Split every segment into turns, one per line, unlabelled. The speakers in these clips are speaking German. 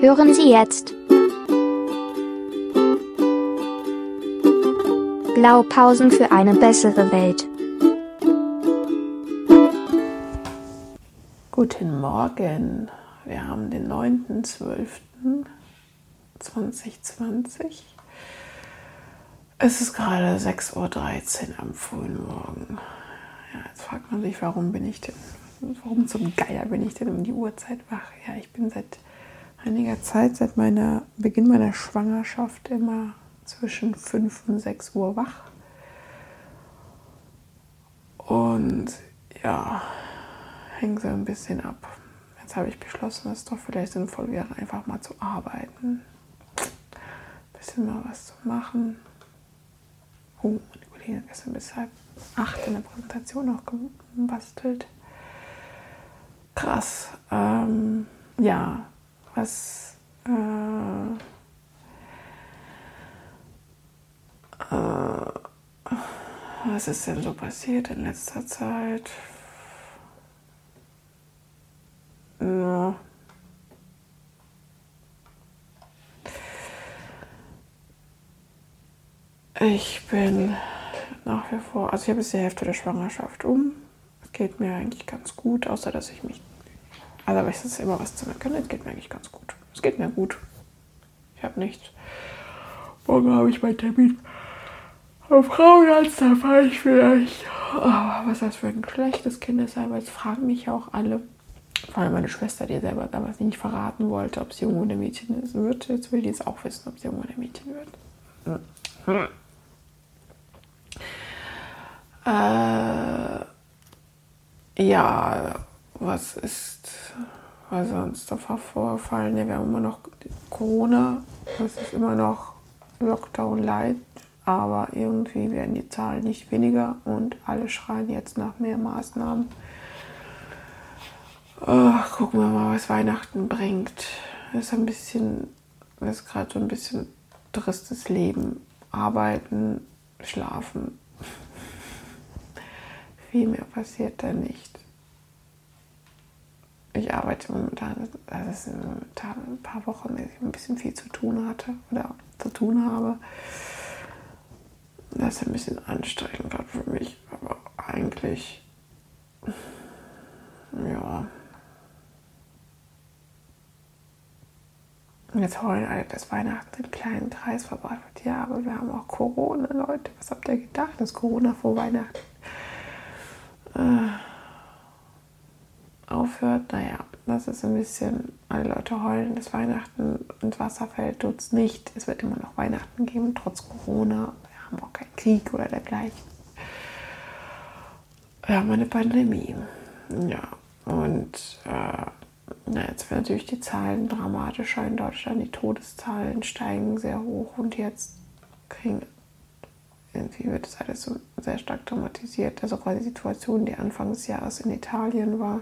Hören Sie jetzt Blaupausen für eine bessere Welt.
Guten Morgen, wir haben den 9.12.2020. Es ist gerade 6.13 Uhr am frühen Morgen. Ja, jetzt fragt man sich, warum bin ich denn, warum zum Geier bin ich denn um die Uhrzeit wach? Ja, ich bin seit einiger Zeit, seit meiner Beginn meiner Schwangerschaft, immer zwischen 5 und 6 Uhr wach. Und ja, hängen so ein bisschen ab. Jetzt habe ich beschlossen, dass es doch vielleicht sinnvoll wäre, einfach mal zu arbeiten. Ein bisschen mal was zu machen. Oh, meine Kollegin hat gestern bis halb acht in der Präsentation noch gebastelt. Krass. Ähm, ja, was, äh, äh, was ist denn so passiert in letzter Zeit? Ja. Ich bin nach wie vor, also ich habe jetzt die Hälfte der Schwangerschaft um. Es geht mir eigentlich ganz gut, außer dass ich mich also, aber es ist immer was zu meckern. Es geht mir eigentlich ganz gut. Es geht mir gut. Ich habe nichts. Morgen habe ich meinen Termin am Frauenarzt. Da fahre ich vielleicht. Oh, was das für ein schlechtes Kind ist. Aber jetzt fragen mich auch alle. Vor allem meine Schwester, die selber damals nicht verraten wollte, ob sie Junge oder Mädchen wird. Jetzt will die es auch wissen, ob sie Junge oder Mädchen wird. Hm. Äh, ja, was ist sonst davor vorfallen? Ja, wir haben immer noch Corona, es ist immer noch Lockdown light, aber irgendwie werden die Zahlen nicht weniger und alle schreien jetzt nach mehr Maßnahmen. Oh, gucken wir mal, was Weihnachten bringt. Das ist ein bisschen, das ist gerade so ein bisschen tristes Leben. Arbeiten, schlafen. Viel mehr passiert da nicht ich arbeite momentan, sind momentan ein paar Wochen, dass ich ein bisschen viel zu tun hatte oder zu tun habe. Das ist ein bisschen anstrengend gerade für mich, aber eigentlich, ja. Jetzt heulen alle, dass Weihnachten im kleinen Kreis verbracht wird. Ja, aber wir haben auch Corona, Leute. Was habt ihr gedacht, dass Corona vor Weihnachten? Äh, aufhört, naja, das ist ein bisschen, alle Leute heulen, dass Weihnachten ins Wasser fällt, tut es nicht. Es wird immer noch Weihnachten geben, trotz Corona. Wir haben auch keinen Krieg oder dergleichen. Wir haben eine Pandemie. Ja, und äh, na, jetzt werden natürlich die Zahlen dramatischer in Deutschland. Die Todeszahlen steigen sehr hoch und jetzt kriegen irgendwie wird das alles so sehr stark dramatisiert. Also quasi die Situation, die Anfang des Jahres in Italien war,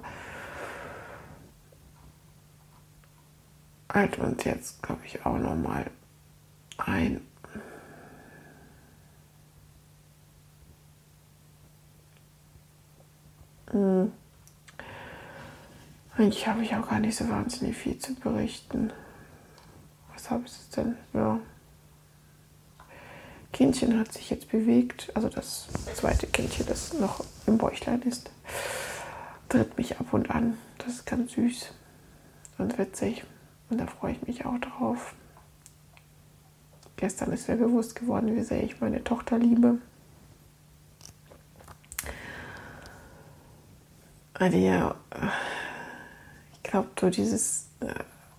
halten uns jetzt, glaube ich, auch noch mal ein. Hm. Eigentlich habe ich auch gar nicht so wahnsinnig viel zu berichten. Was habe ich denn? Ja. Kindchen hat sich jetzt bewegt, also das zweite Kindchen, das noch im Bäuchlein ist, tritt mich ab und an. Das ist ganz süß und witzig. Und da freue ich mich auch drauf. Gestern ist mir bewusst geworden, wie sehr ich meine Tochter liebe. Also ja, ich glaube, so dieses,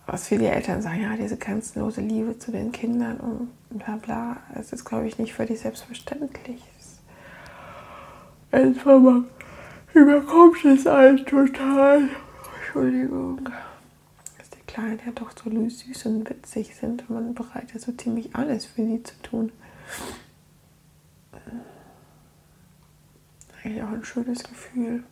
was viele Eltern sagen, ja, diese grenzenlose Liebe zu den Kindern und bla bla, es ist, glaube ich, nicht völlig selbstverständlich. Es überkommt es einen total. Entschuldigung. Kleinen ja doch so süß und witzig sind und man bereit ist so ziemlich alles für sie zu tun. Eigentlich auch ein schönes Gefühl.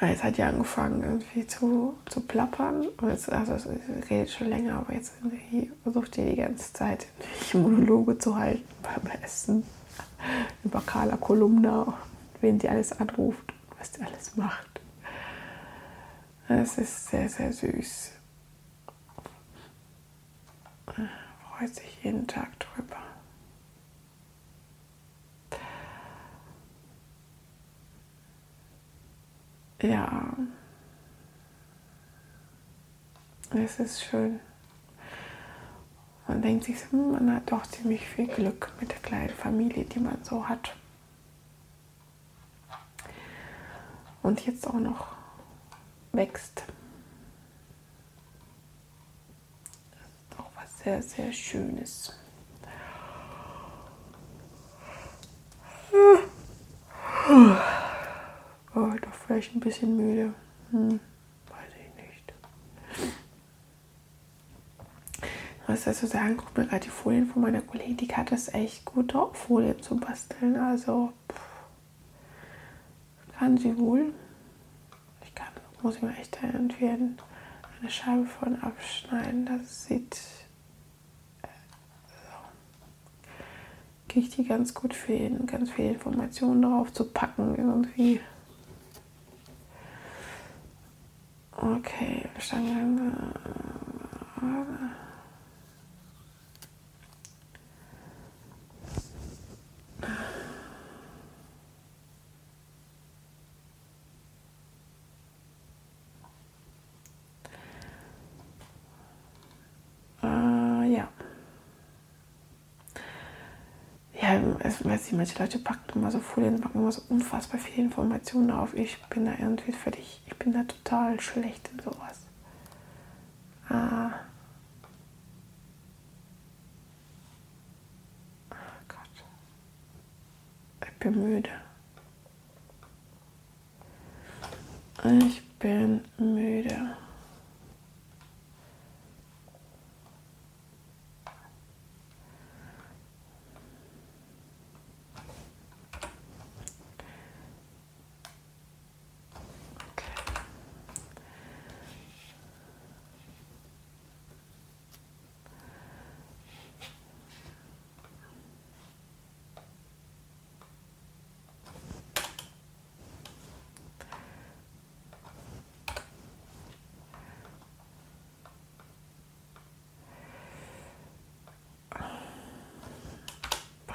Jetzt hat ja angefangen irgendwie zu, zu plappern. Und jetzt, also es redet schon länger, aber jetzt versucht ihr die ganze Zeit Monologe zu halten beim Essen über Carla Kolumna wen sie alles anruft, was der alles macht. Es ist sehr, sehr süß. Freut sich jeden Tag drüber. Ja, es ist schön. Man denkt sich, hm, man hat doch ziemlich viel Glück mit der kleinen Familie, die man so hat. Und jetzt auch noch wächst. Das ist auch was sehr, sehr Schönes. Oh, doch vielleicht ein bisschen müde. Hm. was dazu sagen, guck mir gerade die Folien von meiner Kollegin, die hat das echt gut drauf, Folien zu basteln. Also kann sie wohl. Ich kann, muss ich mir echt irgendwie eine Scheibe von abschneiden. Das sieht äh, ich die ganz gut für ihn, ganz viele Informationen drauf zu packen irgendwie. Okay, Stangen. Es, weiß ich, manche Leute packen immer so Folien, packen immer so unfassbar viele Informationen auf. Ich bin da irgendwie völlig, ich bin da total schlecht in sowas. Ah. Oh Gott. Ich bin müde. Ich bin müde.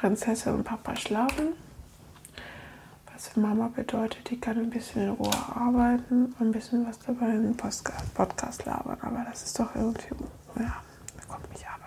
Prinzessin und Papa schlafen. Was für Mama bedeutet, die kann ein bisschen in Ruhe arbeiten, ein bisschen was dabei in den Podcast labern. Aber das ist doch irgendwie, ja, da kommt mich ab.